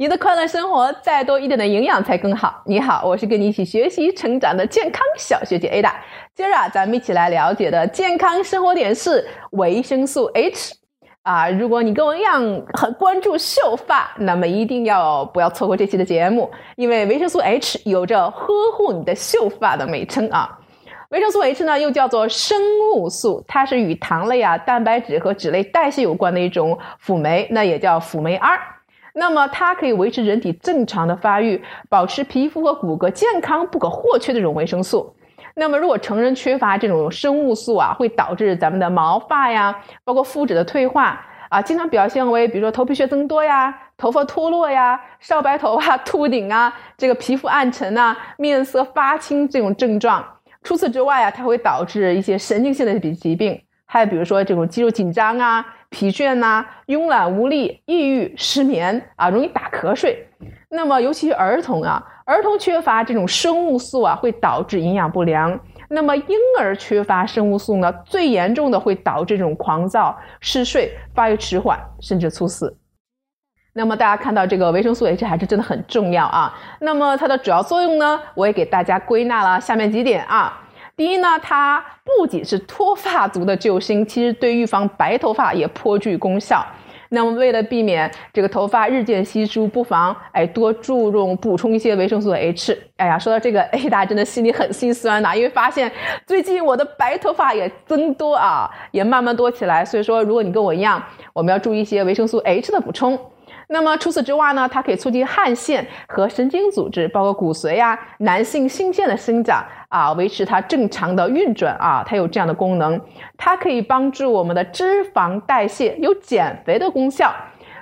你的快乐生活再多一点的营养才更好。你好，我是跟你一起学习成长的健康小学姐 Ada。今儿啊，咱们一起来了解的健康生活点是维生素 H 啊。如果你跟我一样很关注秀发，那么一定要不要错过这期的节目，因为维生素 H 有着呵护你的秀发的美称啊。维生素 H 呢，又叫做生物素，它是与糖类啊、蛋白质和脂类代谢有关的一种辅酶，那也叫辅酶 R。那么它可以维持人体正常的发育，保持皮肤和骨骼健康不可或缺的这种维生素。那么如果成人缺乏这种生物素啊，会导致咱们的毛发呀，包括肤质的退化啊，经常表现为比如说头皮屑增多呀、头发脱落呀、少白头啊、秃顶啊、这个皮肤暗沉啊、面色发青这种症状。除此之外啊，它会导致一些神经性的疾病。还有比如说这种肌肉紧张啊、疲倦呐、慵懒无力、抑郁、失眠啊、容易打瞌睡。那么尤其是儿童啊，儿童缺乏这种生物素啊，会导致营养不良。那么婴儿缺乏生物素呢，最严重的会导致这种狂躁、嗜睡、发育迟缓，甚至猝死。那么大家看到这个维生素 H 还是真的很重要啊。那么它的主要作用呢，我也给大家归纳了下面几点啊。第一呢，它不仅是脱发族的救星，其实对预防白头发也颇具功效。那么为了避免这个头发日渐稀疏，不妨哎多注重补充一些维生素 H。哎呀，说到这个 A 大家真的心里很心酸呐，因为发现最近我的白头发也增多啊，也慢慢多起来。所以说，如果你跟我一样，我们要注意一些维生素 H 的补充。那么除此之外呢，它可以促进汗腺和神经组织，包括骨髓啊、男性性腺的生长啊，维持它正常的运转啊，它有这样的功能。它可以帮助我们的脂肪代谢，有减肥的功效。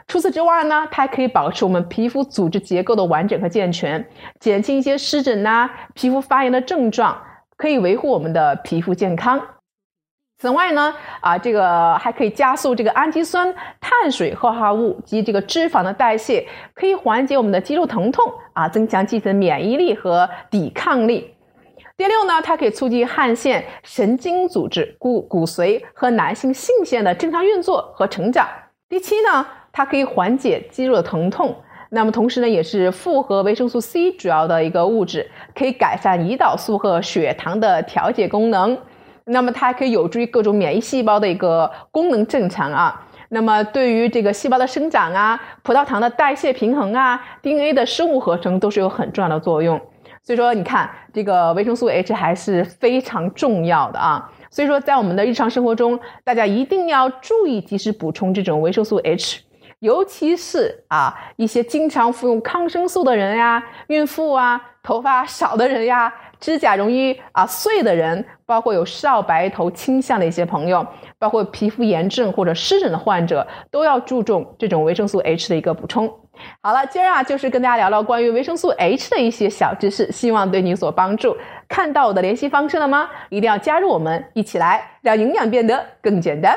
除此之外呢，它还可以保持我们皮肤组织结构的完整和健全，减轻一些湿疹呐、皮肤发炎的症状，可以维护我们的皮肤健康。此外呢，啊，这个还可以加速这个氨基酸、碳水化合物及这个脂肪的代谢，可以缓解我们的肌肉疼痛啊，增强机体的免疫力和抵抗力。第六呢，它可以促进汗腺、神经组织、骨骨髓和男性性腺的正常运作和成长。第七呢，它可以缓解肌肉的疼痛。那么同时呢，也是复合维生素 C 主要的一个物质，可以改善胰岛素和血糖的调节功能。那么它还可以有助于各种免疫细胞的一个功能正常啊。那么对于这个细胞的生长啊、葡萄糖的代谢平衡啊、DNA 的生物合成都是有很重要的作用。所以说，你看这个维生素 H 还是非常重要的啊。所以说，在我们的日常生活中，大家一定要注意及时补充这种维生素 H，尤其是啊一些经常服用抗生素的人呀、孕妇啊、头发少的人呀。指甲容易啊碎的人，包括有少白头倾向的一些朋友，包括皮肤炎症或者湿疹的患者，都要注重这种维生素 H 的一个补充。好了，今儿啊就是跟大家聊聊关于维生素 H 的一些小知识，希望对你有所帮助。看到我的联系方式了吗？一定要加入我们，一起来让营养变得更简单。